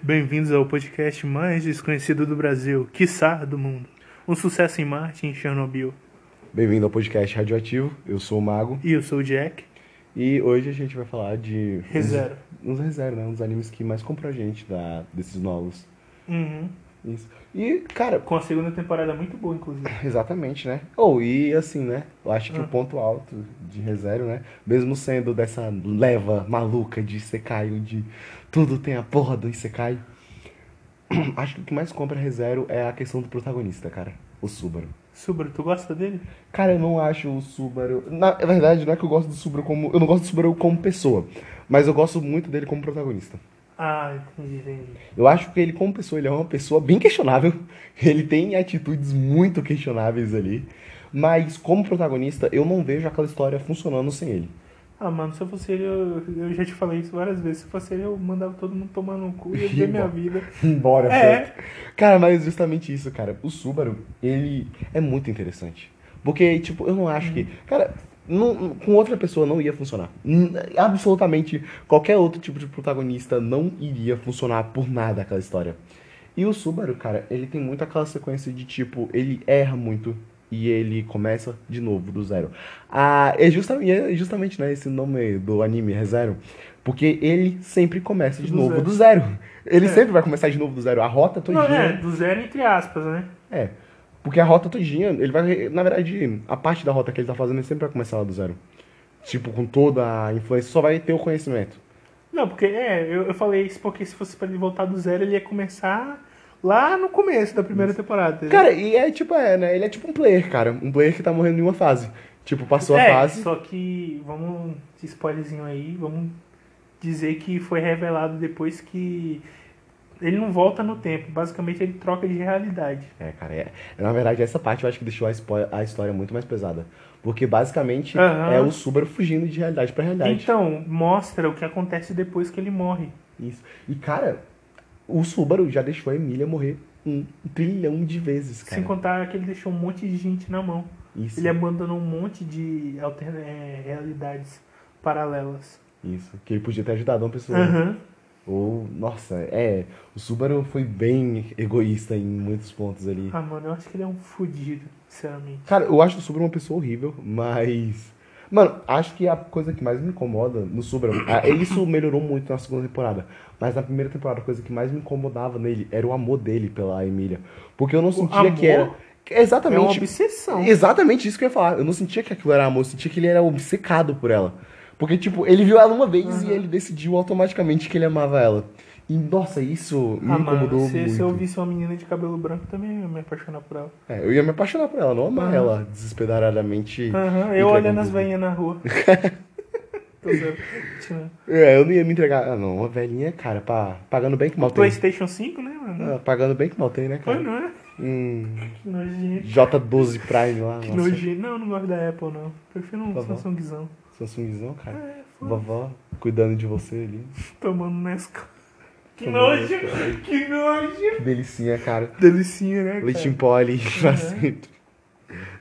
Bem-vindos ao podcast mais desconhecido do Brasil, quiçá do mundo. Um sucesso em Marte e em Chernobyl. Bem-vindo ao podcast Radioativo. Eu sou o Mago E eu sou o Jack, e hoje a gente vai falar de ReZero. uns ReZero, né? Uns animes que mais compram a gente da, desses novos. Uhum. Isso. E, cara, Com a segunda temporada muito boa, inclusive. exatamente, né? Ou e assim, né? Eu acho que Ah. o ponto alto de ReZero, né? Mesmo sendo dessa leva maluca de Isekai, onde tudo tem a porra do Isekai. Acho que o que mais compra ReZero é a questão do protagonista, cara. O Subaru. Subaru, tu gosta dele? Cara, eu não acho o Subaru. Na verdade, não é que eu gosto do Subaru como. Eu não gosto do Subaru como pessoa. Mas eu gosto muito dele como protagonista. Ah, entendi, entendi. Eu acho que ele, como pessoa, ele é uma pessoa bem questionável. Ele tem atitudes muito questionáveis ali. Mas como protagonista, eu não vejo aquela história funcionando sem ele. Ah, mano, se eu fosse ele, eu, eu já te falei isso várias vezes. Se fosse ele, eu mandava todo mundo tomar no cu e ia viver minha vida. Embora, É. Cara, mas justamente isso, cara. O Subaru, ele é muito interessante. Porque, tipo, eu não acho que. Cara, não- com outra pessoa não ia funcionar. Absolutamente qualquer outro tipo de protagonista não iria funcionar por nada aquela história. E o Subaru, cara, ele tem muito aquela sequência de tipo, ele erra muito e ele começa de novo do zero. Ah, é justamente, é justamente né, esse nome do anime, ReZero, porque ele sempre começa de Do novo zero. do zero. Ele É. sempre vai começar de novo do zero. A rota Não, todinha. é, do zero entre aspas, né? É. Porque a rota todinha, ele vai. Na verdade, a parte da rota que ele tá fazendo, ele sempre vai começar lá do zero. Tipo, com toda a influência, só vai ter o conhecimento. Não, porque é, eu, eu falei isso porque se fosse pra ele voltar do zero, ele ia começar lá no começo da primeira temporada. Cara, e é tipo, é, né? Ele é tipo um player, cara. Um player que tá morrendo em uma fase. Tipo, passou é, a fase. só que, vamos, spoilerzinho aí, vamos dizer que foi revelado depois que ele não volta no tempo, basicamente ele troca de realidade. É, cara, é. Na verdade, essa parte eu acho que deixou a, a história muito mais pesada. Porque basicamente Aham. é o Subaru fugindo de realidade pra realidade. Então, mostra o que acontece depois que ele morre. Isso. E, cara, o Subaru já deixou a Emília morrer um trilhão de vezes, cara. Sem contar que ele deixou um monte de gente na mão. Isso. Ele abandonou um monte de é, realidades paralelas. Isso. Que ele podia ter ajudado uma pessoa. Aham. Ou, nossa, é. O Subaru foi bem egoísta em muitos pontos ali. Ah, mano, eu acho que ele é um fudido, sinceramente. Cara, eu acho o Subaru uma pessoa horrível, mas. Mano, acho que a coisa que mais me incomoda no Subaru. ah, Isso melhorou muito na segunda temporada. Mas na primeira temporada, a coisa que mais me incomodava nele era o amor dele pela Emília. Porque eu não sentia amor? que era. É uma Exatamente. obsessão. Exatamente isso que eu ia falar. Eu não sentia que aquilo era amor, eu sentia que ele era obcecado por ela. Porque, tipo, ele viu ela uma vez e ele decidiu automaticamente que ele amava ela. E, nossa, isso me Ah, mano, incomodou se, muito. se eu visse uma menina de cabelo branco, também ia me apaixonar por ela. É, eu ia me apaixonar por ela, não amar Aham. ela desesperadamente. Aham, e eu olhando as veinhas na rua. É, eu não ia me entregar. Ah, não, uma velhinha, cara, pá, pagando bem que mal tem. PlayStation 5, né, mano? Ah, pagando bem que mal tem, né, Foi, cara? não é? Hum, Que nojento. J12 Prime lá. Que nojento. Não, eu não gosto da Apple, não. Prefiro um Tá bom. Samsungzão. Samsungzão, cara. É. Vovó cuidando de você ali. Tomando Nescau. Que nojo! Que nojo! Que delicinha, cara. Delicinha, né, cara? Leite em pó ali pra Uhum. sempre.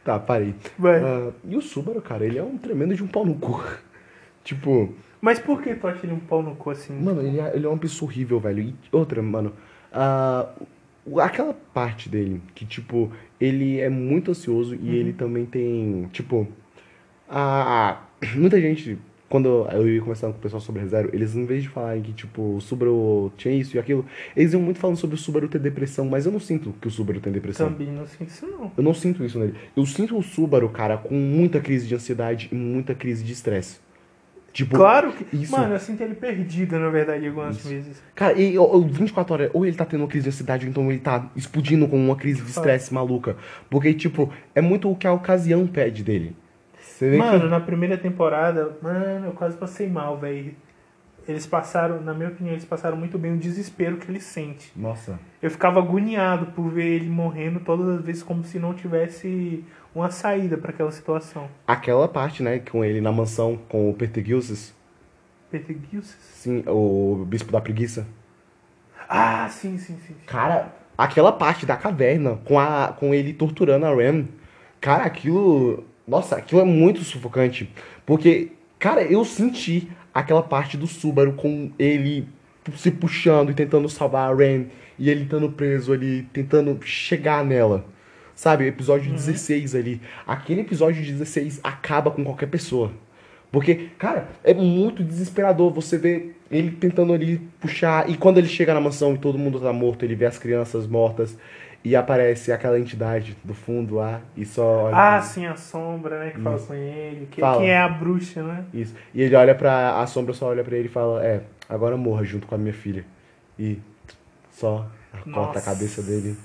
Tá, parei. Vai. Ah, e o Subaru, cara, ele é um tremendo de um pau no cu. tipo, Mas por que tu acha ele um pau no cu assim? mano, ele é, ele é uma pessoa horrível, velho. E outra, mano, o- aquela parte dele que, tipo, ele é muito ansioso e ele também tem, tipo, a, muita gente, quando eu ia conversando com o pessoal sobre ReZero, eles, em vez de falarem que, tipo, o Subaru tinha isso e aquilo, eles iam muito falando sobre o Subaru ter depressão, mas eu não sinto que o Subaru tem depressão. Também não sinto isso, não. Eu não sinto isso nele. Eu sinto o Subaru, cara, com muita crise de ansiedade e muita crise de estresse. Tipo, Claro que. isso. Mano, eu sinto ele perdido, na verdade, algumas Isso. vezes. Cara, e ó, 24 horas, ou ele tá tendo uma crise de ansiedade, ou então ele tá explodindo com uma crise de estresse maluca. Porque, tipo, é muito o que a ocasião pede dele. Mano, que... na primeira temporada, mano, eu quase passei mal, velho. Eles passaram, na minha opinião, eles passaram muito bem o desespero que ele sente. Nossa. Eu ficava agoniado por ver ele morrendo todas as vezes como se não tivesse uma saída pra aquela situação. Aquela parte, né, com ele na mansão com o Pertegilsis, Peter Gilses? sim, o Bispo da Preguiça. Ah, sim, sim, sim. Cara, aquela parte da caverna com, a, com ele torturando a Ram, cara, aquilo. Nossa, aquilo é muito sufocante. Porque, cara, eu senti aquela parte do Subaru com ele se puxando e tentando salvar a Ren. E ele estando preso ali, tentando chegar nela. Sabe, episódio 16 ali. Aquele episódio 16 acaba com qualquer pessoa. Porque, cara, é muito desesperador você ver ele tentando ali puxar. E quando ele chega na mansão e todo mundo tá morto, ele vê as crianças mortas. E aparece aquela entidade do fundo lá e só olha. Ah, sim, a sombra, né? Que fala com ele. Que, Fala. quem é a bruxa, né? Isso. E ele olha pra. A sombra só olha pra ele e fala: É, agora morra junto com a minha filha. E só corta Nossa. a cabeça dele.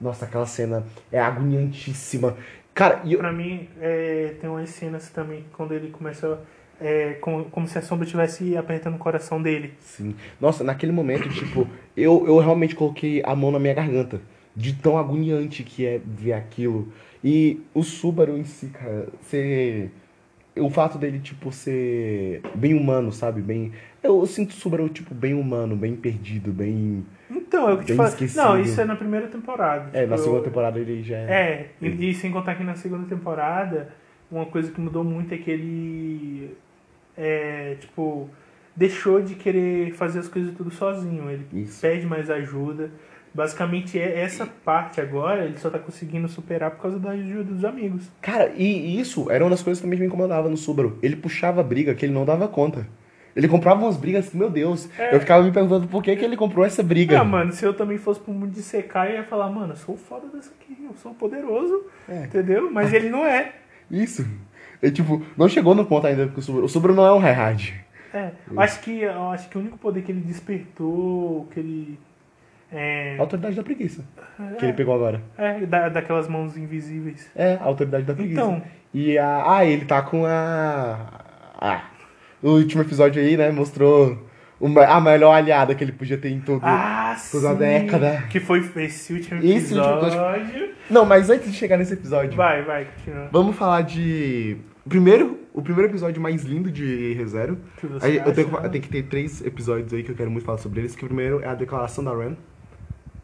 Nossa, aquela cena é agoniantíssima. Cara, e eu. Pra mim, é, tem umas cenas também quando ele começa. É, como, como se a sombra estivesse apertando o coração dele. Sim. Nossa, naquele momento, tipo, eu, eu realmente coloquei a mão na minha garganta. De tão agoniante que é ver aquilo. E o Subaru em si, cara, ser. O fato dele, tipo, ser bem humano, sabe? Bem. Eu sinto o Subaru, tipo, bem humano, bem perdido, bem. Então, eu que te falo. Não, isso é na primeira temporada. É, na Tipo, segunda eu- temporada ele já é. É, e, e sem contar que na segunda temporada, uma coisa que mudou muito é que ele. É, tipo, deixou de querer fazer as coisas tudo sozinho. Ele Isso. pede mais ajuda. Basicamente, é essa parte agora ele só tá conseguindo superar por causa da ajuda dos amigos. Cara, e isso era uma das coisas que também me incomodava no Subaru. Ele puxava briga que ele não dava conta. Ele comprava umas brigas, meu Deus. É. Eu ficava me perguntando por que, que ele comprou essa briga. Ah, mano, se eu também fosse pro mundo de secar, eu ia falar, mano, eu sou foda dessa aqui, eu sou poderoso, É. entendeu? Mas ele não é. Isso. Ele, tipo, não chegou no ponto ainda com o Subaru. O Subaru não é um hard. É, acho que, eu acho que o único poder que ele despertou, que ele. É, A autoridade da preguiça. Que é, ele pegou agora. é, da, daquelas mãos invisíveis. É, a autoridade da preguiça. Então. E a. Ah, ele tá com a. Ah. O último episódio aí, né? Mostrou uma, a melhor aliada que ele podia ter em todo. Ah, toda a década. Que foi esse último Esse último episódio. Não, mas antes de chegar nesse episódio. Vai, vai, continua. Vamos falar de. Primeiro, o primeiro episódio mais lindo de ReZero. Que eu, tenho, que- eu tenho que ter três episódios aí que eu quero muito falar sobre eles. Que o primeiro é a declaração da Ren,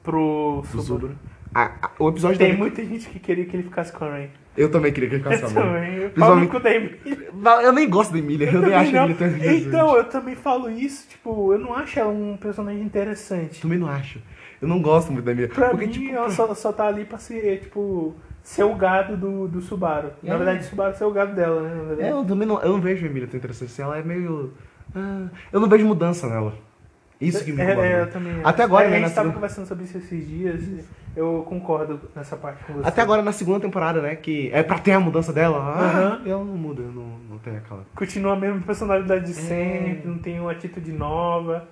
Pro Subaru. A- o episódio Tem muita gente que queria que ele ficasse com a Rain. Eu também queria que ele ficasse Eu com a também. Eu Principalmente-. Não, Eu nem gosto da Emília, eu, nem também acho a. Emília tão interessante. Então, eu também falo isso, tipo, eu não acho ela um personagem interessante. Também não acho. Eu não gosto muito da Emília. Pra porque, mim, tipo, ela só, só tá ali pra ser, tipo, ser o gado do, do Subaru. Na É. verdade, o Subaru ser o gado dela, né? Na é, eu também não, eu não vejo a Emília tão interessante. assim, Ela é meio. ah, eu não vejo mudança nela. Isso que me É, incomoda. é, eu também. Até agora, a né, gente na tava segunda- conversando sobre isso esses dias. Eu concordo nessa parte com você. Até agora na segunda temporada, né? Que é pra ter a mudança dela. Ah, ela não muda, eu não, não tem aquela. Continua a mesma personalidade É. de sempre, não tem uma atitude nova.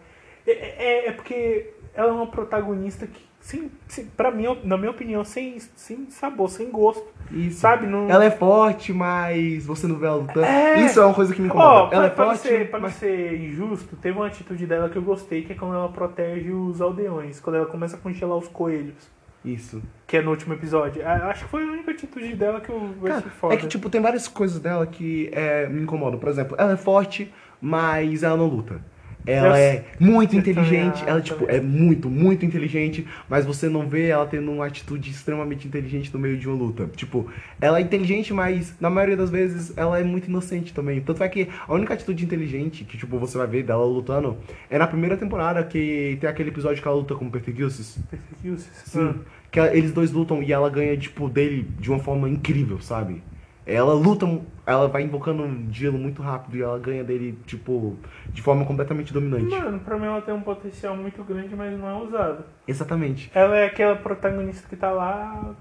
É, é, é porque ela é uma protagonista que, sem, sem, pra mim, na minha opinião, sem, sem sabor, sem gosto. Isso. Sabe? Não... Ela é forte, mas você não vê ela lutando. É. Isso é uma coisa que me incomoda. pra, ela é pra não forte. ser, pra mas- ser injusto, teve uma atitude dela que eu gostei, que é quando ela protege os aldeões, quando ela começa a congelar os coelhos, Isso. que é no último episódio. Acho que foi a única atitude dela que eu Cara, achei foda. é que, tipo, tem várias coisas dela que é, me incomodam. Por exemplo, ela é forte, mas ela não luta. Ela é muito inteligente, ela, tipo, é muito, muito inteligente, mas você não vê ela tendo uma atitude extremamente inteligente no meio de uma luta. Tipo, ela é inteligente, mas na maioria das vezes ela é muito inocente também. Tanto é que a única atitude inteligente que, tipo, você vai ver dela lutando é na primeira temporada, que tem aquele episódio que ela luta com o Perseguius. Perseguiu-se. Sim. Que ela- eles dois lutam e ela ganha, tipo, dele de uma forma incrível, sabe? Ela luta, ela vai invocando um gelo muito rápido e ela ganha dele, tipo, de forma completamente dominante. Mano, pra mim ela tem um potencial muito grande, mas não é usado. Exatamente. Ela é aquela protagonista que tá lá.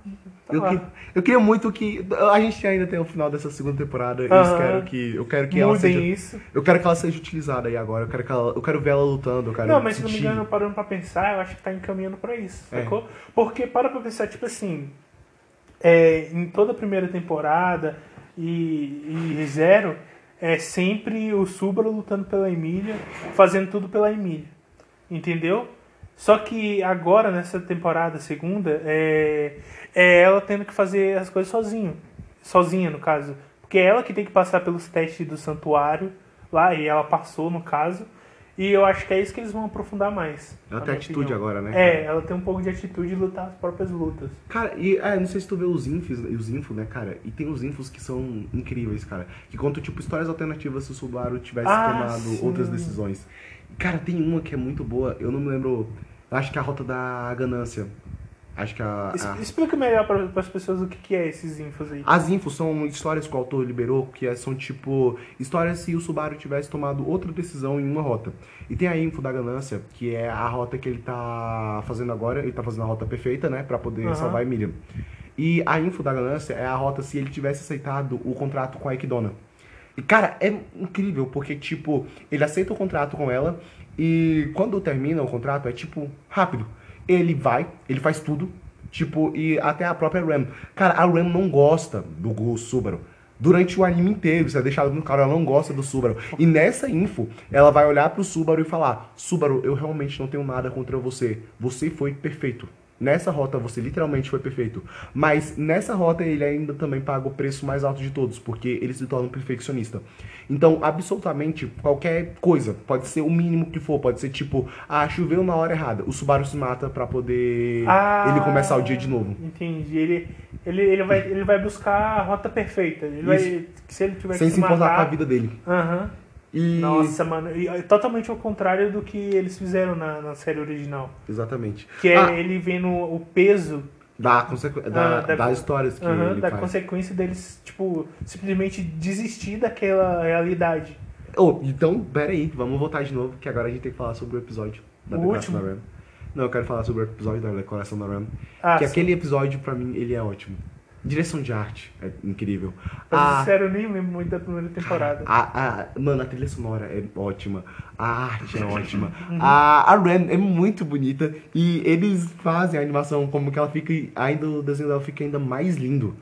Tá Eu, lá. que- eu queria muito que. A gente ainda tem o final dessa segunda temporada. Eu espero que. Eu quero que ela Mudem seja. isso. Eu quero que ela seja utilizada aí agora. Eu quero, que ela, eu quero ver ela lutando. Eu quero Não, mas se não me sentir- engano, parando pra pensar, eu acho que tá encaminhando pra isso, É. sacou? Porque para pra pensar, tipo assim, é, em toda a primeira temporada e, e Zero, é sempre o Subaru lutando pela Emília, fazendo tudo pela Emília. Entendeu? Só que agora, nessa temporada segunda, é, é ela tendo que fazer as coisas sozinho. Sozinha, no caso. Porque é ela que tem que passar pelos testes do santuário lá, e ela passou, no caso. E eu acho que é isso que eles vão aprofundar mais. Ela tem atitude opinião. agora, né? É, ela tem um pouco de atitude de lutar as próprias lutas. Cara, e é, não sei se tu vê os infos, os infos, né, cara? E tem os infos que são incríveis, cara. Que contam, tipo, histórias alternativas se o Subaru tivesse Ah, tomado sim. outras decisões. Cara, tem uma que é muito boa, eu não me lembro. Acho que é a Rota da Ganância. Acho que a. A- Explica melhor para as pessoas o que, que é esses infos aí. As infos são histórias que o autor liberou, que é- são tipo histórias se o Subaru tivesse tomado outra decisão em uma rota. E tem a info da ganância, que é a rota que ele tá fazendo agora, ele tá fazendo a rota perfeita, né, Pra poder Aham. salvar a Miriam. E a info da ganância é a rota se ele tivesse aceitado o contrato com a Equidona. E cara, é incrível, porque tipo, ele aceita o contrato com ela e quando termina o contrato é tipo rápido. Ele vai, ele faz tudo, tipo, e até a própria Ram. Cara, a Ram não gosta do Subaru. Durante o anime inteiro, isso é deixado no cara, ela não gosta do Subaru. E nessa info, ela vai olhar pro Subaru e falar: Subaru, eu realmente não tenho nada contra você. Você foi perfeito. Nessa rota você literalmente foi perfeito. Mas nessa rota ele ainda também paga o preço mais alto de todos, porque ele se torna um perfeccionista. Então, absolutamente qualquer coisa, pode ser o mínimo que for, pode ser tipo, ah, choveu na hora errada. O Subaru se mata pra poder Ah, ele começar o dia de novo. Entendi. Ele, ele, ele, vai, ele vai buscar a rota perfeita. Ele vai, Isso. se ele tiver Sem que se importar matar, com a vida dele. Aham. E... Nossa, mano. E é totalmente ao contrário do que eles fizeram na, na série original. Exatamente. Que é Ah, ele vendo o peso da, consequ... da, Ah, da- das histórias que aham, ele da faz. consequência deles, tipo, simplesmente desistir daquela realidade. Oh, então, peraí, vamos voltar de novo, que agora a gente tem que falar sobre o episódio da O decoração último? da Ram. Não, eu quero falar sobre o episódio da decoração da Ram. Ah, que sim. aquele episódio, pra mim, ele é ótimo. Direção de arte é incrível. Pra A- sincero, eu nem lembro muito da primeira temporada. A, a, mano, a trilha sonora é ótima. A arte é ótima. Uhum. A, a Ren é muito bonita. E eles fazem a animação como que ela fica. Ainda o desenho dela fica ainda mais lindo.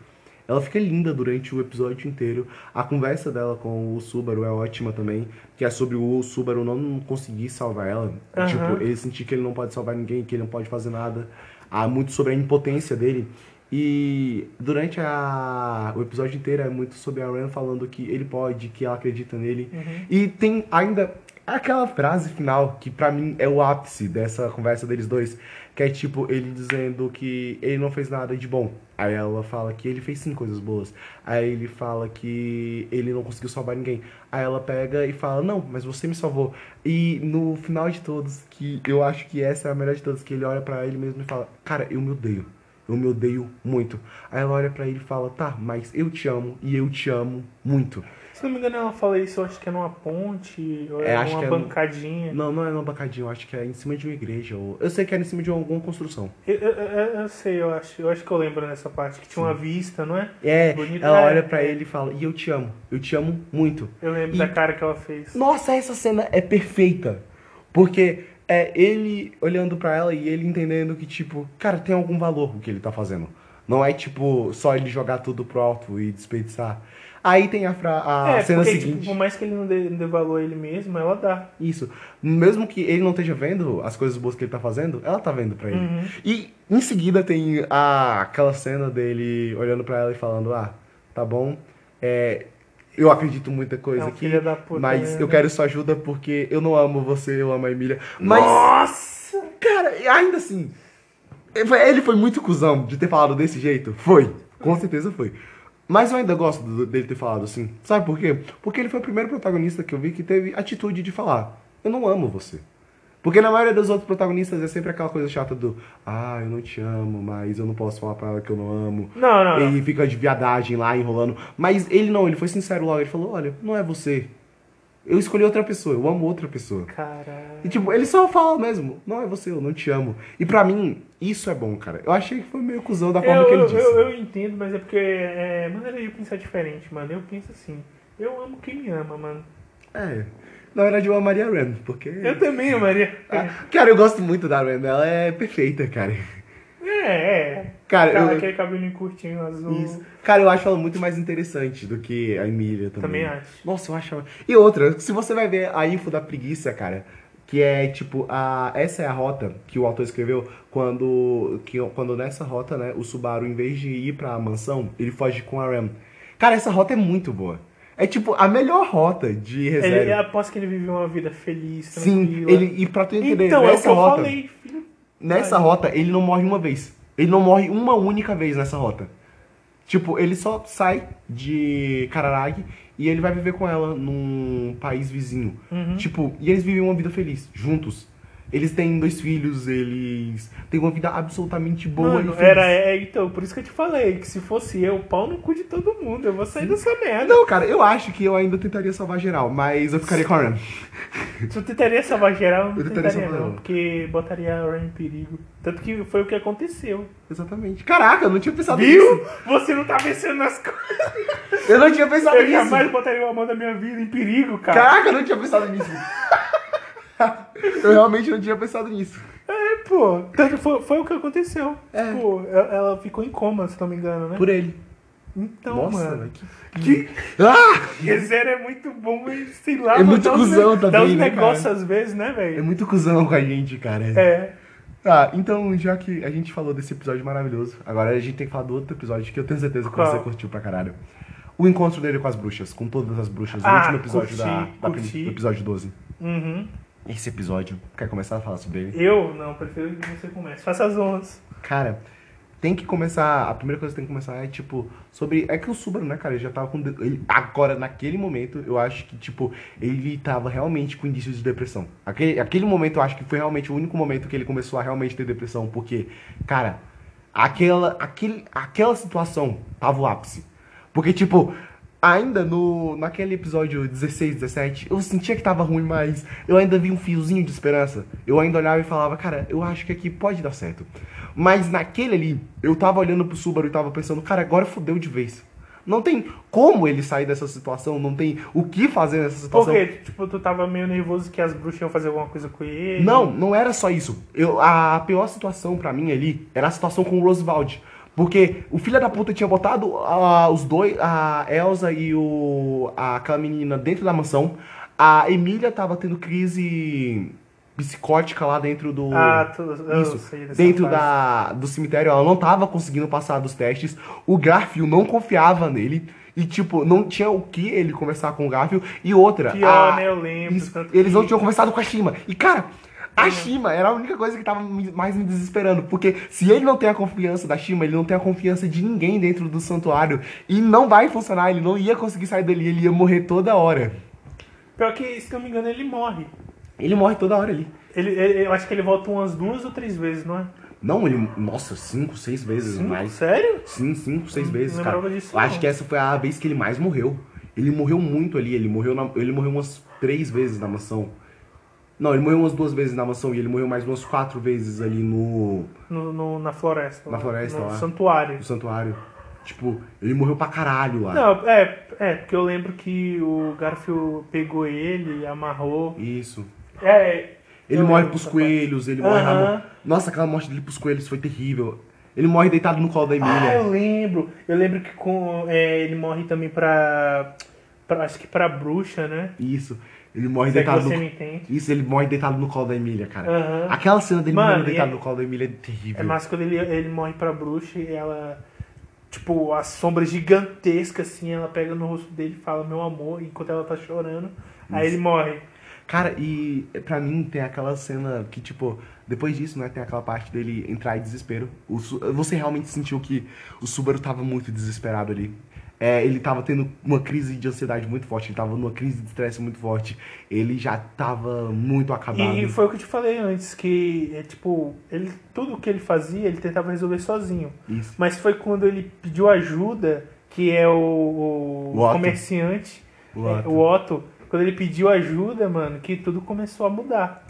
Ela fica linda durante o episódio inteiro. A conversa dela com o Subaru é ótima também. Que é sobre o Subaru não conseguir salvar ela. Aham. Tipo, ele sentir que ele não pode salvar ninguém, que ele não pode fazer nada. Há muito sobre a impotência dele. E durante a, o episódio inteiro é muito sobre a Ren falando que ele pode, que ela acredita nele. Uhum. E tem ainda aquela frase final que pra mim é o ápice dessa conversa deles dois, que é tipo ele dizendo que ele não fez nada de bom. Aí ela fala que ele fez sim coisas boas. Aí ele fala que ele não conseguiu salvar ninguém. Aí ela pega e fala: "Não, mas você me salvou". E no final de todos, que eu acho que essa é a melhor de todas, que ele olha pra ele mesmo e fala: "Cara, eu me odeio. Eu me odeio muito". Aí ela olha pra ele e fala: "Tá, mas eu te amo e eu te amo muito". Se não me engano, ela fala isso, eu acho que é numa ponte, ou É, é, acho numa que é no- bancadinha. Não, não é numa bancadinha, eu acho que é em cima de uma igreja. Ou... Eu sei que era em cima de alguma construção. Eu, eu, eu- eu sei, eu acho, eu acho que eu lembro nessa parte, que tinha uma vista, não é? É, Bonito. ela É, olha pra é. ele e fala, e eu te amo, eu te amo muito. Eu lembro E- da cara que ela fez. Nossa, essa cena é perfeita. Porque é ele olhando pra ela e ele entendendo que, tipo, cara, tem algum valor o que ele tá fazendo. Não é, tipo, só ele jogar tudo pro alto e desperdiçar. Aí tem a, fra... a é, cena porque, seguinte. tipo, por mais que ele não dê, não dê valor a ele mesmo, ela dá. Isso. Mesmo que ele não esteja vendo as coisas boas que ele tá fazendo, ela tá vendo pra ele. Uhum. E em seguida tem a, aquela cena dele olhando pra ela e falando: Ah, tá bom, é, eu acredito muita coisa É um aqui, puta mas mesmo. eu quero sua ajuda porque eu não amo você, eu amo a Emília. Mas, Nossa! cara, ainda assim, ele foi muito cuzão de ter falado desse jeito. Foi, com certeza foi. Mas eu ainda gosto dele ter falado assim. Sabe por quê? Porque ele foi o primeiro protagonista que eu vi que teve atitude de falar: Eu não amo você. Porque na maioria dos outros protagonistas é sempre aquela coisa chata do Ah, eu não te amo, mas eu não posso falar pra ela que eu não amo. Não, não, não. E fica de viadagem lá enrolando. Mas ele não, ele foi sincero logo. Ele falou: Olha, não é você. Eu escolhi outra pessoa, eu amo outra pessoa. Caralho. E tipo, ele só fala mesmo: Não é você, eu não te amo. E pra mim, isso é bom, cara. Eu achei que foi meio cuzão da forma Eu, que ele eu, disse. eu, eu entendo, mas é porque é maneira de pensar diferente, mano. Eu penso assim, eu amo quem me ama, mano. É. Na verdade, eu amaria a Ren, porque. Eu também, Maria. Ah, Cara, eu gosto muito da Ren, ela é perfeita, cara. É, é. Cara, Cara, eu- aquele cabelinho curtinho, azul. Isso. Cara, eu acho ela muito mais interessante do que a Emília também. Também acho. Nossa, eu acho ela... E outra, se você vai ver a info da preguiça, cara, que é tipo, a... essa é a rota que o autor escreveu quando, que, quando nessa rota, né, o Subaru, em vez de ir pra mansão, ele foge com a Ram. Cara, essa rota é muito boa. É tipo a melhor rota de Ele, reserva. aposto que ele viveu uma vida feliz, Sim, ele, e pra tu entender, Então, é o nessa que eu rota, falei, filho. nessa Ai. rota, ele não morre uma vez. Ele não morre uma única vez nessa rota. Tipo, ele só sai de Kararagi e ele vai viver com ela num país vizinho. Uhum. Tipo, e eles vivem uma vida feliz, juntos. Eles têm dois filhos, eles têm uma vida absolutamente boa Mano, e era, é, então, por isso que eu te falei, que se fosse eu, o pau no cu de todo mundo, eu vou sair dessa merda. Não, cara, eu acho que eu ainda tentaria salvar geral, mas eu ficaria com a Ram. Se eu tentaria salvar geral, eu não Eu tentaria tentaria salvar não, ela. porque botaria a Ren em perigo. Tanto que foi o que aconteceu. Exatamente. Caraca, eu não tinha pensado Viu? nisso. Você não tá pensando nas coisas. Eu não tinha pensado Eu nisso. jamais botaria o amor da minha vida em perigo, cara. Caraca, eu não tinha pensado nisso. eu realmente não tinha pensado nisso. É, pô. Tanto foi, foi o que aconteceu. É. Pô, ela, ela ficou em coma, se não me engano, né? Por ele. Então, Nossa, mano. que... Que... Ah! Rezero é muito bom, mas sei lá, É muito cuzão também, Dá uns né, negócios às vezes, né, É velho? muito cuzão com a gente, cara. É. Tá, então, já que a gente falou desse episódio maravilhoso, agora a gente tem que falar do outro episódio que eu tenho certeza que Qual? você curtiu pra caralho. O encontro dele com as bruxas, com todas as bruxas, Ah, último episódio curti, da, da curti. episódio 12. Uhum. Esse episódio, quer começar a falar sobre ele? Eu não, prefiro que você comece. Faça as honras. Cara, tem que começar. A primeira coisa que tem que começar é, tipo, sobre. É que o Subaru, né, cara, ele já tava com. Ele, agora, naquele momento, eu acho que, tipo, ele tava realmente com indícios de depressão. Aquele, aquele momento, eu acho que foi realmente o único momento que ele começou a realmente ter depressão, porque, cara, aquela, aquele, aquela situação tava o ápice. Porque, tipo. Ainda no, naquele episódio 16, 17, eu sentia que tava ruim, mas eu ainda vi um fiozinho de esperança. Eu ainda olhava e falava, cara, eu acho que aqui pode dar certo. Mas naquele ali, eu tava olhando pro Subaru e tava pensando, cara, agora fodeu de vez. Não tem como ele sair dessa situação, não tem o que fazer nessa situação. Por quê? Tipo, tu tava meio nervoso que as bruxas iam fazer alguma coisa com ele? Não, não era só isso. Eu, a pior situação pra mim ali era a situação com o Roosevelt. Porque o filho da puta tinha botado ah, os dois, a Elsa e o, a, aquela menina dentro da mansão. A Emília tava tendo crise psicótica lá dentro do. Ah, tu, Isso, sei dentro da, do cemitério, ela não tava conseguindo passar dos testes. O Garfield não confiava nele. E, tipo, não tinha o que ele conversar com o Garfield. E outra. Pior, a- né? Eu lembro. isso, eles que- não tinham conversado com a Shima. E, cara, a Shima era a única coisa que tava mais me desesperando. Porque se ele não tem a confiança da Shima, ele não tem a confiança de ninguém dentro do santuário. E não vai funcionar, ele não ia conseguir sair dali, ele ia morrer toda hora. Pior que, se não me engano, ele morre. Ele morre toda hora ali. Ele, ele- eu acho que ele volta umas duas ou três vezes, não é? Não, ele. Nossa, cinco, seis vezes Cinco? mais. Sério? Sim, cinco, seis Não vezes, cara. disso, Eu acho não. que essa foi a vez que ele mais morreu. Ele morreu muito ali, ele morreu, na- ele morreu umas três vezes na mansão. Não, ele morreu umas duas vezes na mansão e ele morreu mais umas quatro vezes ali no, No, no- na floresta. Na floresta, No lá. santuário. no santuário. Tipo, ele morreu pra caralho lá. Não, é, é, porque eu lembro que o Garfield pegou ele e amarrou. Isso. É. Ele eu morre pros coelhos, ele morre na Aham. mão. Nossa, aquela morte dele pros coelhos foi terrível. Ele morre deitado no colo da parte. Ah, Emília. eu lembro. Eu lembro que com, é, ele morre também pra, pra. Acho que pra bruxa, né? Isso. Ele morre Se é deitado no. Isso, ele morre deitado no colo da Emília, cara. Aham. Aquela cena dele Mano, morrendo deitado é- no colo da Emília é terrível. É massa quando ele, ele morre pra bruxa e ela. Tipo, a sombra gigantesca, assim, ela pega no rosto dele e fala, meu amor, enquanto ela tá chorando. Aí ele morre. Cara, e pra mim tem aquela cena que, tipo, depois disso, né, tem aquela parte dele entrar em desespero. O você realmente sentiu que o Subaru tava muito desesperado ali. É, ele tava tendo uma crise de ansiedade muito forte, ele tava numa crise de estresse muito forte. Ele já tava muito acabado. E foi o que eu te falei antes, que é tipo, ele, tudo que ele fazia, ele tentava resolver sozinho. Isso. Mas foi quando ele pediu ajuda, que é o, o O comerciante, O é, Otto. o Otto, quando ele pediu ajuda, mano, que tudo começou a mudar.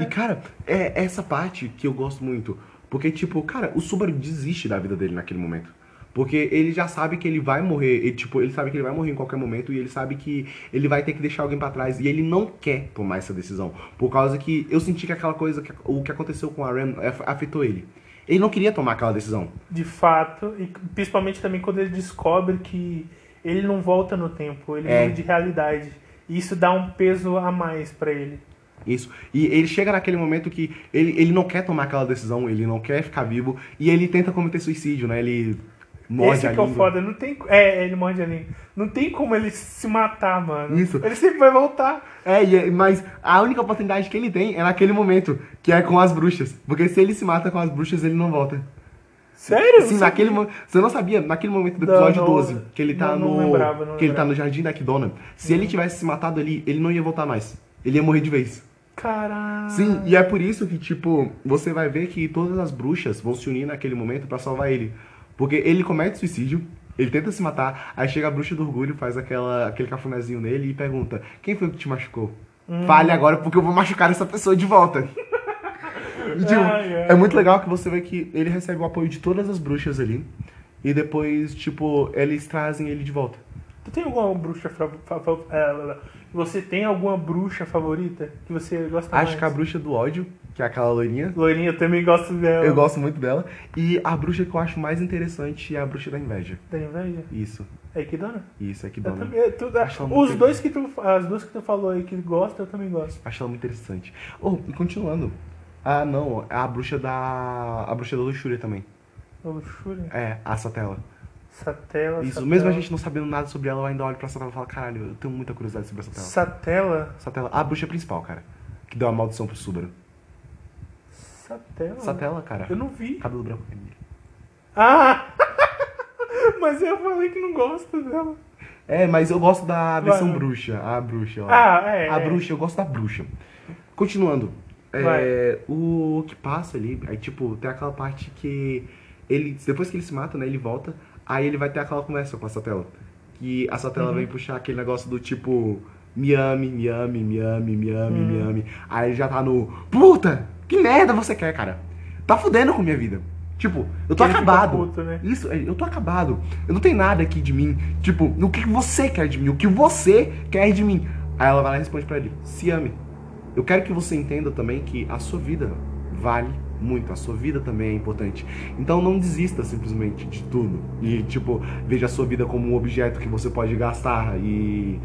E, cara, é essa parte que eu gosto muito. Porque, tipo, cara, o Subaru desiste da vida dele naquele momento. Porque ele já sabe que ele vai morrer. Ele, tipo, ele sabe que ele vai morrer em qualquer momento e ele sabe que ele vai ter que deixar alguém pra trás. E ele não quer tomar essa decisão. Por causa que eu senti que aquela coisa, que, o que aconteceu com a Ren af- afetou ele. Ele não queria tomar aquela decisão. De fato, e principalmente também quando ele descobre que ele não volta no tempo, ele É. de realidade. E isso dá um peso a mais pra ele. Isso. E ele chega naquele momento que ele, ele não quer tomar aquela decisão, ele não quer ficar vivo. E ele tenta cometer suicídio, né? Ele morde Esse a que é o língua. foda, não tem. É, ele morde a língua. Não tem como ele se matar, mano. Isso. Ele sempre vai voltar. É, e é- mas a única oportunidade que ele tem é naquele momento, que é com as bruxas. Porque se ele se mata com as bruxas, ele não volta. Sério? Sim, naquele sabia. mo- Você não sabia? Naquele momento do episódio não, 12, que ele tá não- não no. lembrava, que ele tá lembrava. No jardim da Kidona. Se ele tivesse se matado ali, ele não ia voltar mais. Ele ia morrer de vez. Caralho. Sim, e é por isso que, tipo, você vai ver que todas as bruxas vão se unir naquele momento pra salvar ele. Porque ele comete suicídio, ele tenta se matar, aí chega a bruxa do orgulho, faz aquela, aquele cafunézinho nele e pergunta: Quem foi que te machucou? Hum. Fale agora porque eu vou machucar essa pessoa de volta. E, tipo, ai. é muito legal que você vê que ele recebe o apoio de todas as bruxas ali. E depois, tipo, eles trazem ele de volta. Tu tem alguma bruxa é, Você tem alguma bruxa favorita que você gosta mais? Acho que a bruxa do ódio, que é aquela loirinha, Loirinha, eu também gosto dela. eu gosto muito dela. E a bruxa que eu acho mais interessante é a bruxa da inveja. Da inveja? Isso, É que dona? isso, é que Eu dona. também, tu, Acho ela os dois que tu, as duas que tu falou aí que gosta, eu também gosto. Acho ela muito interessante. Oh, e continuando. Ah, não, a bruxa da. A bruxa da luxúria também. O Luxúria. É, a Satela. Satela. Isso, Satela. mesmo a gente não sabendo nada sobre ela, eu ainda olho pra Satela e falo, caralho, eu tenho muita curiosidade sobre a Satela. Satela? Satela, a bruxa principal, cara. Que deu a maldição pro Subaru. Satela? Satela, cara. Eu não vi. Cabelo branco vermelho. Ah! Mas eu falei que não gosto dela. É, mas eu gosto da versão Vai. bruxa. A bruxa, ó. Ah, é. A é. bruxa, eu gosto da bruxa. Continuando. É, o que passa ali, aí tipo, tem aquela parte que ele, depois que ele se mata, né, ele volta, aí ele vai ter aquela conversa com a Satela. Que a Satela Uhum. vem puxar aquele negócio do tipo, me ame, me ame, me ame, me ame, me Uhum. ame. Aí ele já tá no, puta, que merda você quer, cara? Tá fudendo com minha vida. Tipo, eu tô ele acabado. puto, né? Isso, é, eu tô acabado. Eu não tenho nada aqui de mim. Tipo, o que você quer de mim? O que você quer de mim? Aí ela vai lá e responde pra ele: se ame. Eu quero que você entenda também que a sua vida vale muito, a sua vida também é importante. Então não desista simplesmente de tudo. E, tipo, veja a sua vida como um objeto que você pode gastar e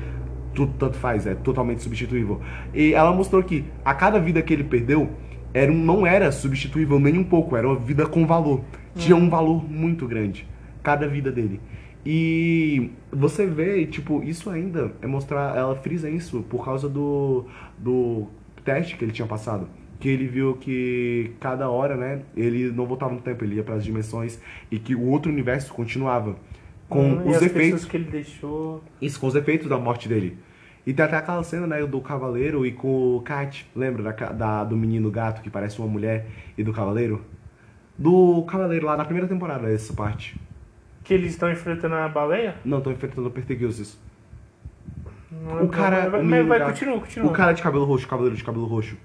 tudo tanto faz, é totalmente substituível. E ela mostrou que a cada vida que ele perdeu era não era substituível nem um pouco, era uma vida com valor. Tinha um valor muito grande, cada vida dele. E você vê, tipo, isso ainda é mostrar, ela frisa isso por causa do, do teste que ele tinha passado. Que ele viu que cada hora, né, ele não voltava no tempo, ele ia para as dimensões e que o outro universo continuava. Com Hum, os efeitos que ele deixou. isso, com os efeitos da morte dele. E tem até aquela cena, né, do cavaleiro e com o Kat, lembra da, da- do menino gato que parece uma mulher e do cavaleiro? Do cavaleiro lá na primeira temporada, essa parte. Que eles estão enfrentando a baleia? Não, tô enfrentando o Perteguilsis. Não O cara. Vai, o vai, menino vai, gato. continua, continua. O cara de cabelo roxo, o cavaleiro de cabelo roxo.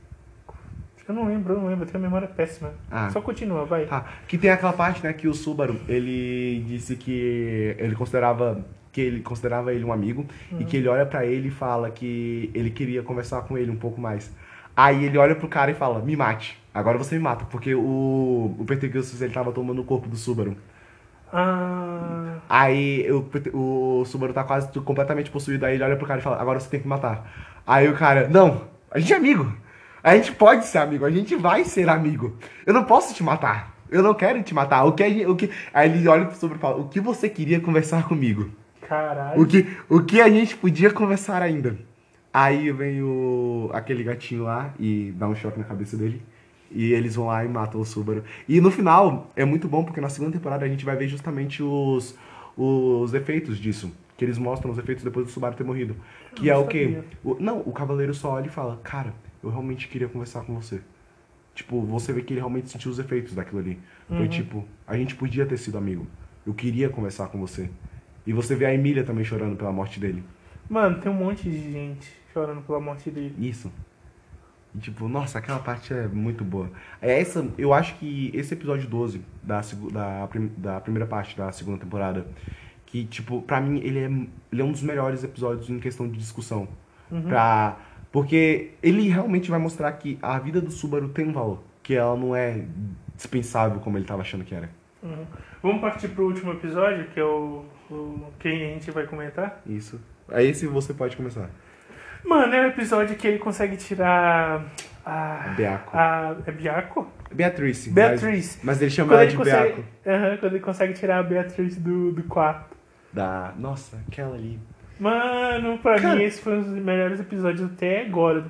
Eu não lembro, eu não lembro, eu tenho a memória péssima. Ah. Só continua, vai. Tá, que tem aquela parte, né, que o Subaru, ele disse que ele considerava que ele considerava ele um amigo e que ele olha pra ele e fala que ele queria conversar com ele um pouco mais. Aí ele olha pro cara e fala: "Me mate. Agora você me mata", porque o o Perteguilsis ele tava tomando o corpo do Subaru. Ah. Aí o, o Subaru tá quase completamente possuído, aí ele olha pro cara e fala, agora você tem que me matar. Aí o cara, não, a gente é amigo. A gente pode ser amigo, a gente vai ser amigo. Eu não posso te matar. Eu não quero te matar. O que, o que... Aí ele olha pro Subaru e fala, o que você queria conversar comigo? Caralho. O que, o que a gente podia conversar ainda? Aí vem o, aquele gatinho lá e dá um choque na cabeça dele. E eles vão lá e matam o Subaru. E no final, é muito bom, porque na segunda temporada a gente vai ver justamente os, os efeitos disso. Que eles mostram os efeitos depois do Subaru ter morrido. Que Eu é o quê? O- não, o cavaleiro só olha e fala, cara, eu realmente queria conversar com você. Tipo, você vê que ele realmente sentiu os efeitos daquilo ali. Foi Uhum. tipo, a gente podia ter sido amigo. Eu queria conversar com você. E você vê a Emília também chorando pela morte dele. Mano, tem um monte de gente chorando pela morte dele. Isso. E, tipo, nossa, aquela parte é muito boa. É essa, eu acho que esse episódio 12 da, da, da primeira parte da segunda temporada, que, tipo, pra mim ele é, ele é um dos melhores episódios em questão de discussão. Pra, porque ele realmente vai mostrar que a vida do Subaru tem um valor. Que ela não é dispensável como ele tava achando que era. Uhum. Vamos partir pro último episódio, que é o, o quem a gente vai comentar. Isso. Aí esse você pode começar. Mano, é o episódio que ele consegue tirar a. Beaco. A, é Biaco? Beatrice. Beatriz. Mas, mas ele chama Quando ela ele, de consegue, Beaco. Aham, quando ele consegue tirar a Beatriz do, do quarto. Da... Nossa, aquela ali. Mano, pra Cara. mim esse foi um dos melhores episódios até agora.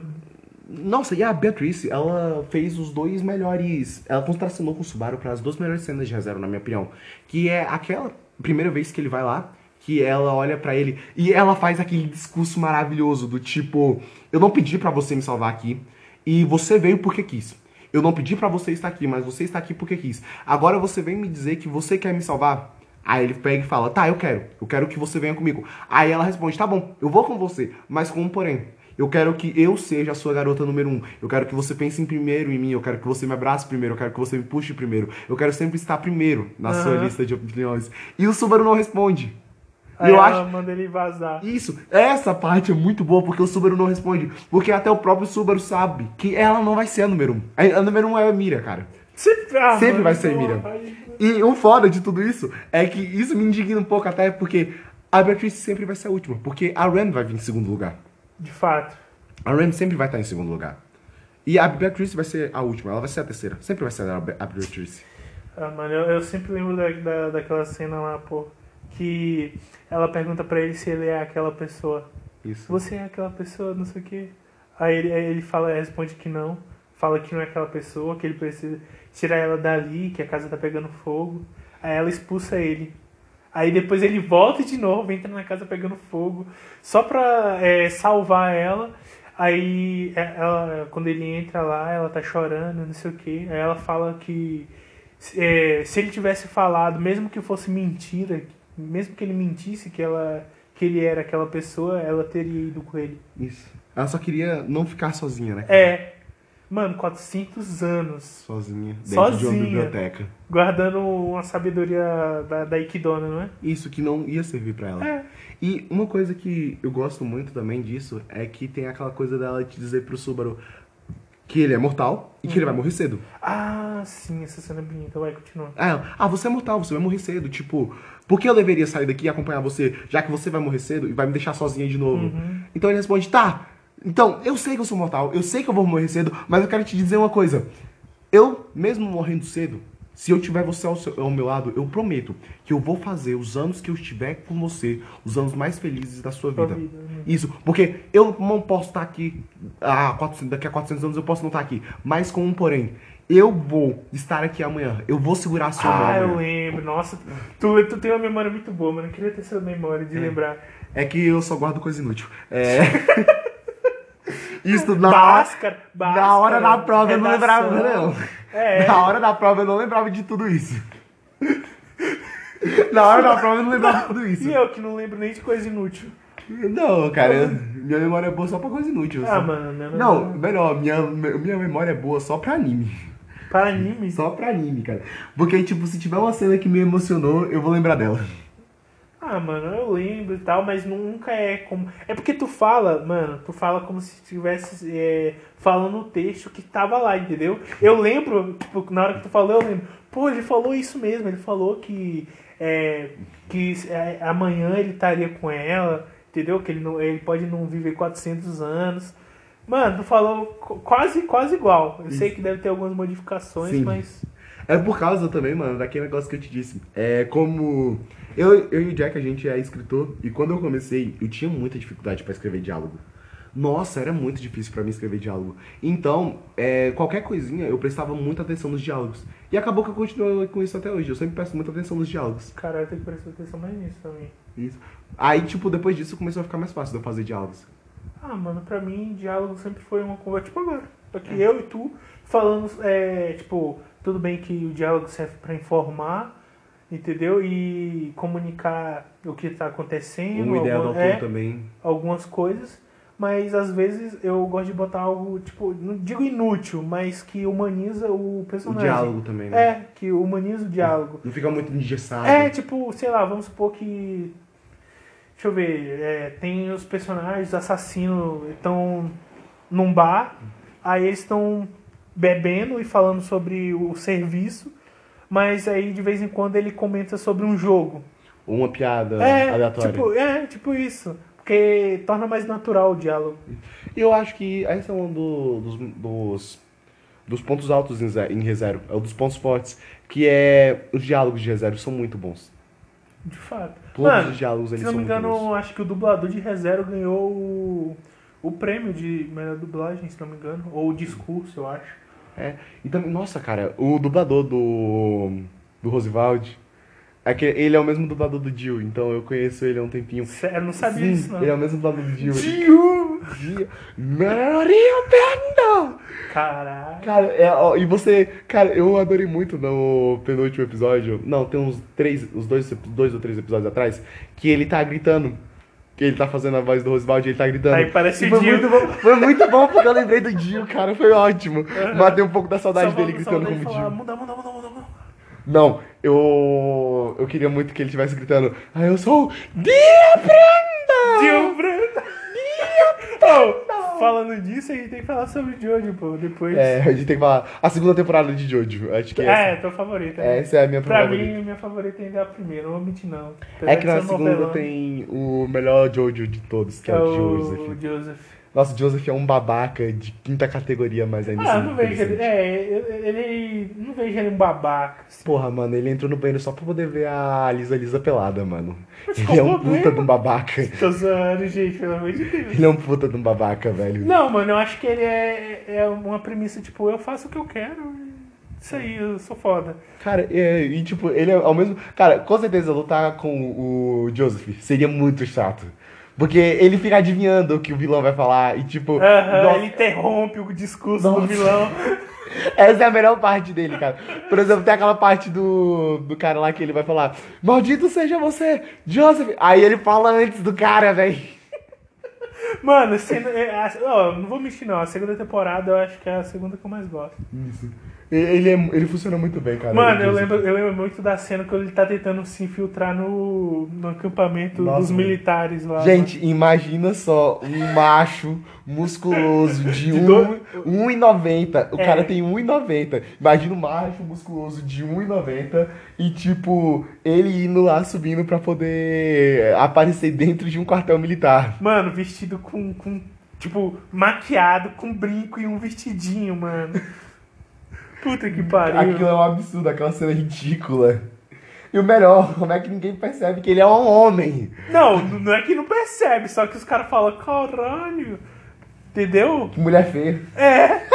Nossa, e a Beatrice, ela fez os dois melhores. Ela contracenou com o Subaru para as duas melhores cenas de reserva, na minha opinião. Que é aquela primeira vez que ele vai lá, que ela olha para ele e ela faz aquele discurso maravilhoso do tipo: Eu não pedi para você me salvar aqui, e você veio porque quis. Eu não pedi para você estar aqui, mas você está aqui porque quis. Agora você vem me dizer que você quer me salvar? Aí ele pega e fala: Tá, eu quero. Eu quero que você venha comigo. Aí ela responde: Tá bom, eu vou com você, mas com um porém. Eu quero que eu seja a sua garota número um. Eu quero que você pense em primeiro em mim. Eu quero que você me abrace primeiro. Eu quero que você me puxe primeiro. Eu quero sempre estar primeiro na sua Aham. lista de opiniões. E o Subaru não responde. Aí eu ela acho. manda ele vazar. Isso, essa parte é muito boa porque o Subaru não responde. Porque até o próprio Subaru sabe que ela não vai ser a número um. A, número um é a Mira, cara. Sempre, ah, Sempre vai ser aí- E o foda de tudo isso é que isso me indigna um pouco até porque a Beatrice sempre vai ser a última. Porque a Ram vai vir em segundo lugar. De fato. A Ram sempre vai estar em segundo lugar. E a Beatrice vai ser a última, ela vai ser a terceira. Sempre vai ser a, Be- a Beatrice. Ah, mano, eu, eu sempre lembro da, da, daquela cena lá, pô. Que ela pergunta pra ele se ele é aquela pessoa. Isso. Você é aquela pessoa, não sei o quê. Aí ele, aí ele fala, responde que não. Fala que não é aquela pessoa, que ele precisa tirar ela dali, que a casa tá pegando fogo. Aí ela expulsa ele. Aí depois ele volta de novo, entra na casa pegando fogo, só pra é, salvar ela. Aí é, ela, quando ele entra lá, ela tá chorando, não sei o que. Aí ela fala que é, se ele tivesse falado, mesmo que fosse mentira, mesmo que ele mentisse que ela que ele era aquela pessoa, ela teria ido com ele. Isso. Ela só queria não ficar sozinha, né? É, mano, 400 anos Sozinha. Dentro de uma Sozinha. biblioteca. guardando uma sabedoria da, da Ikidona, não é? Isso que não ia servir pra ela. É. E uma coisa que eu gosto muito também disso é que tem aquela coisa dela te dizer pro Subaru que ele é mortal e que ele vai morrer cedo. Ah, sim, essa cena é bonita, vai, continua. Ah, ela, ah, você é mortal, você vai morrer cedo. Tipo, por que eu deveria sair daqui e acompanhar você, já que você vai morrer cedo e vai me deixar sozinha de novo? Então ele responde, tá, então, eu sei que eu sou mortal, eu sei que eu vou morrer cedo, mas eu quero te dizer uma coisa. Eu, mesmo morrendo cedo, se eu tiver você ao, seu- ao meu lado, eu prometo que eu vou fazer os anos que eu estiver com você, os anos mais felizes da sua vida. vida, né? Isso, porque eu não posso estar aqui há 400, daqui a 400 anos, eu posso não estar aqui, mas com um porém. Eu vou estar aqui amanhã, eu vou segurar a sua mão Ah, eu lembro. Nossa, tu, tu tem uma memória muito boa, mano. Eu queria ter essa memória de lembrar. É que eu só guardo coisa inútil. É. Isso na hora, Báscara, Báscara. na hora da prova eu não redação. lembrava, não. É. Na hora da prova eu não lembrava de tudo isso. Na hora da prova eu não lembrava de tudo isso. E eu que não lembro nem de coisa inútil. Não, cara, minha memória é boa só pra coisa inútil. Ah, só- mano, minha Não, memória- melhor, minha, minha memória é boa só pra anime. Para anime. Só pra anime, cara. Porque, tipo, se tiver uma cena que me emocionou, eu vou lembrar dela. Ah, mano, eu lembro e tal, mas nunca é como. É porque tu fala, mano, tu fala como se estivesse é, falando o texto que tava lá, entendeu? Eu lembro, tipo, na hora que tu falou, eu lembro. Pô, ele falou isso mesmo, ele falou que. É, que é, amanhã ele estaria com ela, entendeu? Que ele, não, ele pode não viver 400 anos. Mano, tu falou qu- quase, quase igual. Eu sei que deve ter algumas modificações, Sim. mas. É por causa também, mano, daquele negócio que eu te disse. É como. Eu, eu e o Jack, a gente é escritor, e quando eu comecei, eu tinha muita dificuldade pra escrever diálogo. Nossa, era muito difícil pra mim escrever diálogo. Então, é, qualquer coisinha, eu prestava muita atenção nos diálogos. E acabou que eu continuo com isso até hoje. Eu sempre presto muita atenção nos diálogos. Cara, eu tenho que prestar atenção mais nisso também. Isso. Aí, tipo, depois disso começou a ficar mais fácil de eu fazer diálogos. Ah, mano, pra mim, diálogo sempre foi uma conversa, tipo agora. Aqui eu e tu falando, é, tipo, tudo bem que o diálogo serve pra informar, entendeu? E comunicar o que tá acontecendo, Uma ideia é, também. algumas coisas, mas às vezes eu gosto de botar algo, tipo, não digo inútil, mas que humaniza o O personagem. diálogo também, né? É, que humaniza o diálogo. Não fica muito engessado. É, tipo, sei lá, vamos supor que. Deixa eu ver, é, tem os personagens assassinos estão num bar, aí eles estão bebendo e falando sobre o serviço, mas aí de vez em quando ele comenta sobre um jogo. Ou uma piada É, aleatória. tipo, é, tipo isso. Porque torna mais natural o diálogo. E eu acho que esse é um do- dos, dos, dos pontos altos em, ReZero. É um dos pontos fortes. Que é. Os diálogos de ReZero são muito bons. De fato. Todos Mano, os diálogos se eles não me engano, acho que o dublador de ReZero ganhou o, o prêmio de melhor dublagem, se não me engano. Ou discurso, eu acho. É. Então, nossa, cara, o dublador do. do Rosevald. É que ele é o mesmo dublador do Jill, então eu conheço ele há um tempinho. Sério, eu não sabia Sim, disso, não. Ele é o mesmo dublador do Jill. Jill! Jill. Mario Panda! Caralho. Cara, é, ó, e você. Cara, eu adorei muito no penúltimo episódio. Não, tem uns três, os dois, dois ou três episódios atrás, que ele tá gritando. Que ele tá fazendo a voz do Rosevald e ele tá gritando. Aí parece E o foi Jill. muito bom. Foi muito bom porque eu lembrei do Dio, cara. Foi ótimo. Matei um pouco da saudade Só dele só gritando como falar, Dio. Muda, muda, muda, muda, muda. Não, eu. Eu queria muito que ele estivesse gritando. Ah, eu sou o Dia Branda! Jill Branda. Oh, falando disso, a gente tem que falar sobre Jojo, pô, depois. É, a gente tem que falar. A segunda temporada de Jojo. Acho que é É, essa. teu favorito. né? Essa é a minha Pra favorita. mim, minha favorita ainda é a primeira, não vou mentir não. É Apesar que de na segunda novelão, tem o melhor Jojo de todos, que que é, é o o Joseph. Nossa, o Joseph é um babaca de quinta categoria, mas ainda Ah, assim não vejo ele. É, ele, Não vejo ele um babaca. assim. Porra, mano, ele entrou no banheiro só pra poder ver a Lisa Lisa pelada, mano. Mas Ele é um problema? puta de um babaca. Tô zoando, gente, pelo amor de Deus. Ele é um puta de um babaca, velho. Não, mano, eu acho que ele é, é uma premissa, tipo, eu faço o que eu quero. Isso aí, eu sou foda. Cara, é, e tipo, ele é ao mesmo. Cara, com certeza lutar com o Joseph seria muito chato. Porque ele fica adivinhando o que o vilão vai falar e tipo. Aham, nossa, ele interrompe o discurso do Nossa. vilão. Essa é a melhor parte dele, cara. Por exemplo, tem aquela parte do, do cara lá que ele vai falar: Maldito seja você, Joseph. Aí ele fala antes do cara, velho. Mano, sendo, é, a- ó, não vou mentir não, a segunda temporada eu acho que é a segunda que eu mais gosto. Isso. Ele, é, ele funciona muito bem, cara. Mano, eu Joseph. lembro, eu lembro muito da cena quando ele tá tentando se infiltrar no, no acampamento Nossa, dos militares lá. Gente, imagina só um macho musculoso de, De um, do- 1,90. O É. cara tem 1,90. Imagina um macho musculoso de 1,90 e, tipo, ele indo lá subindo pra poder aparecer dentro de um quartel militar. Mano, vestido com, com, tipo, maquiado, com brinco e um vestidinho, mano. Puta que pariu. Aquilo é um absurdo, aquela cena ridícula. E o melhor, como é que ninguém percebe que ele é um homem? Não, não é que não percebe, só que os caras falam, caralho. Entendeu? Que mulher feia. É.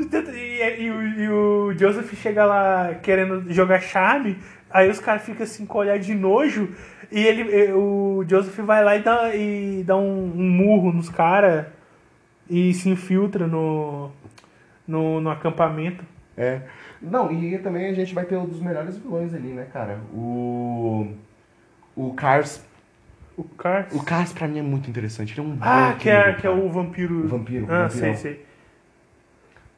E, e o, e o Joseph chega lá querendo jogar charme, aí os caras ficam assim com olhar de nojo, e ele, e o Joseph vai lá e dá, e dá um, um murro nos caras e se infiltra no, no, no acampamento. É. Não, e também a gente vai ter um dos melhores vilões ali, né, cara? O. O Cars. O Cars. O Cars pra mim é muito interessante. Ele é um Ah, que é, que é o vampiro. O vampiro, Ah, vampirão. sei, sei.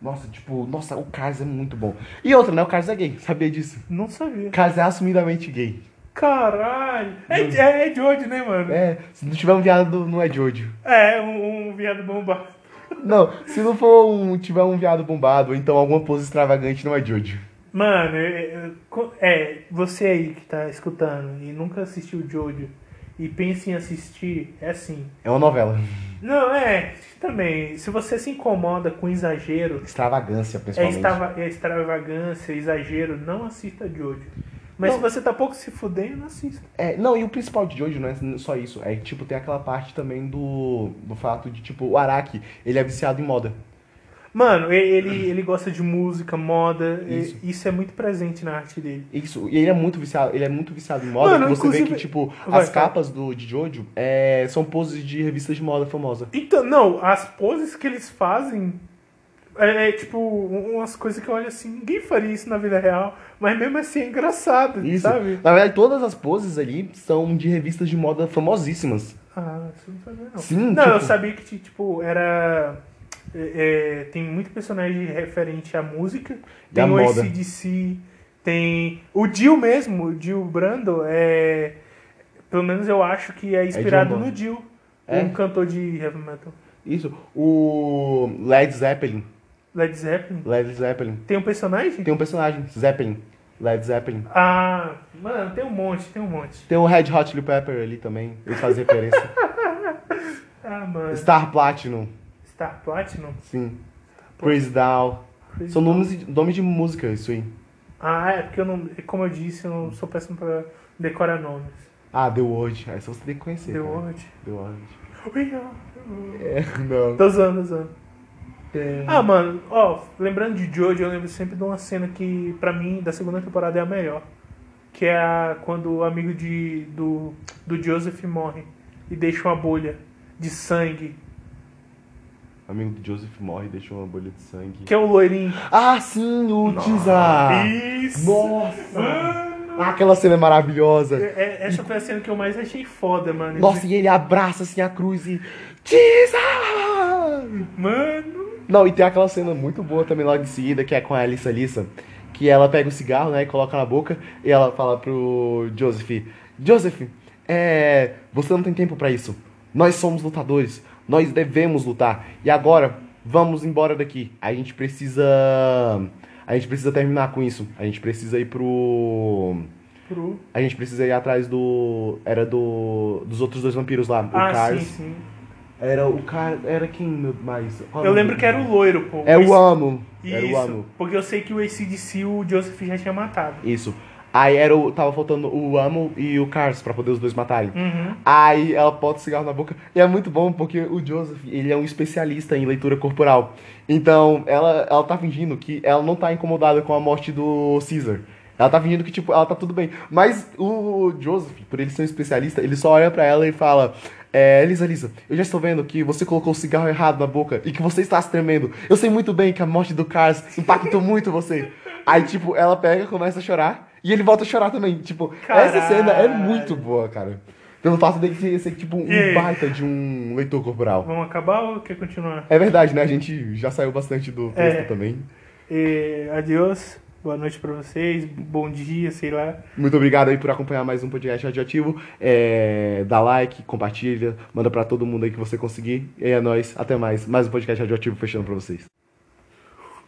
Nossa, tipo, nossa, o Cars é muito bom. E outra, né? O Cars é gay, sabia disso? Não sabia. O Cars é assumidamente gay. Caralho. É, é, é de hoje, né, mano? É, se não tiver um viado, não é de ódio. É, um, um viado bombado. Não, se não for um, tiver um viado bombado, ou então alguma pose extravagante, não é ódio. Mano, é, é, você aí que tá escutando e nunca assistiu Jojo e pensa em assistir, é assim. É uma novela. Não, é, também. Se você se incomoda com exagero, Extravagância, é, principalmente. extrava, é extravagância, exagero, não assista Jojo. Mas Não. se você tá pouco se fudendo, não assista. É, não, e o principal de Jojo não é só isso. É que, tipo, tem aquela parte também do, do fato de, tipo, o Araki, ele é viciado em moda. Mano, ele, ele gosta de música, moda, e- Isso. isso. é muito presente na arte dele. Isso, e ele é muito viciado, ele é muito viciado em moda, Mano, você vê que, tipo, Vai, as capas do, de Jojo é, são poses de revistas de moda famosa. Então, não, as poses que eles fazem é, é, tipo umas coisas que eu olho assim, ninguém faria isso na vida real, mas mesmo assim é engraçado, Isso. sabe? Na verdade, todas as poses ali são de revistas de moda famosíssimas. Ah, isso eu não sabia não. Sim, não, eu tipo- sabia que tipo, era. é, é, tem muito personagem referente à música. Tem o. ACDC, tem. O Dio mesmo, o Dio Brando, é. Pelo menos eu acho que é inspirado John Bon. no Dio, É? um cantor de heavy metal. Isso. O Led Zeppelin. Led Zeppelin. Led Zeppelin. Tem um personagem? Tem um personagem, Zeppelin. Led Zeppelin. Ah, mano, tem um monte, tem um monte. Tem o Red Hot Chili Pepper ali também. Ele faz referência. Ah, mano. Star Platinum. Star Platinum? Sim. Down. Crazy São nomes de, nomes de música, isso aí. Ah, é porque eu não. Como eu disse, eu não sou péssimo pra decorar nomes. Ah, The World. Essa você tem que conhecer. The cara. World. The World. We are- É, não. Tô zoando, tô zoando. É. Ah, mano, ó, lembrando de Jojo, eu lembro sempre de uma cena que, pra mim, da segunda temporada é a melhor. Que é a, quando o amigo de, do, do Joseph morre e deixa uma bolha de sangue. amigo do Joseph morre e deixou uma bolha de sangue. Que é o loirinho. Ah, sim, o Tizar! Isso! Nossa! Mano! Ah, aquela cena é maravilhosa. É- é- essa foi a cena que eu mais achei foda, mano. Nossa, e ele abraça assim a cruz e. Tizar! Mano! Não, e tem aquela cena muito boa também logo em seguida, que é com a Alissa Lissa, que ela pega o cigarro, né, e coloca na boca, e ela fala pro Joseph, Joseph, é, você não tem tempo pra isso. Nós somos lutadores, nós devemos lutar. E agora, vamos embora daqui. A gente precisa a gente precisa terminar com isso. A gente precisa ir pro Pro... a gente precisa ir atrás do era do dos outros dois vampiros lá, o Ah, Cars. sim, sim. Era o cara, era quem mais? Qual Eu lembro que era o loiro, pô. É o Amo. Era o Isso, Amo. porque eu sei que o ACDC o Joseph já tinha matado. Isso. Aí era o, tava faltando o Amo e o Cars pra poder os dois matarem. Uhum. Aí ela bota o cigarro na boca. E é muito bom porque o Joseph, ele é um especialista em leitura corporal. Então, ela, ela tá fingindo que ela não tá incomodada com a morte do Caesar. Ela tá fingindo que, tipo, ela tá tudo bem. Mas o Joseph, por ele ser um especialista, ele só olha pra ela e fala... É, Elisa, Elisa, eu já estou vendo que você colocou o cigarro errado na boca e que você está se tremendo. Eu sei muito bem que a morte do Cars impactou muito você. Aí, tipo, ela pega, começa a chorar e ele volta a chorar também. Tipo, essa Caralho. cena é muito boa, cara. Pelo fato dele ser, ser tipo, um E baita de um leitor corporal. Vamos acabar ou quer continuar? É verdade, né? A gente já saiu bastante do texto É. também. E, adiós, boa noite pra vocês, bom dia, sei lá. Muito obrigado aí por acompanhar mais um podcast radioativo. É, dá like, compartilha, manda pra todo mundo aí que você conseguir. E é nóis. Até mais. Mais um podcast radioativo fechando pra vocês.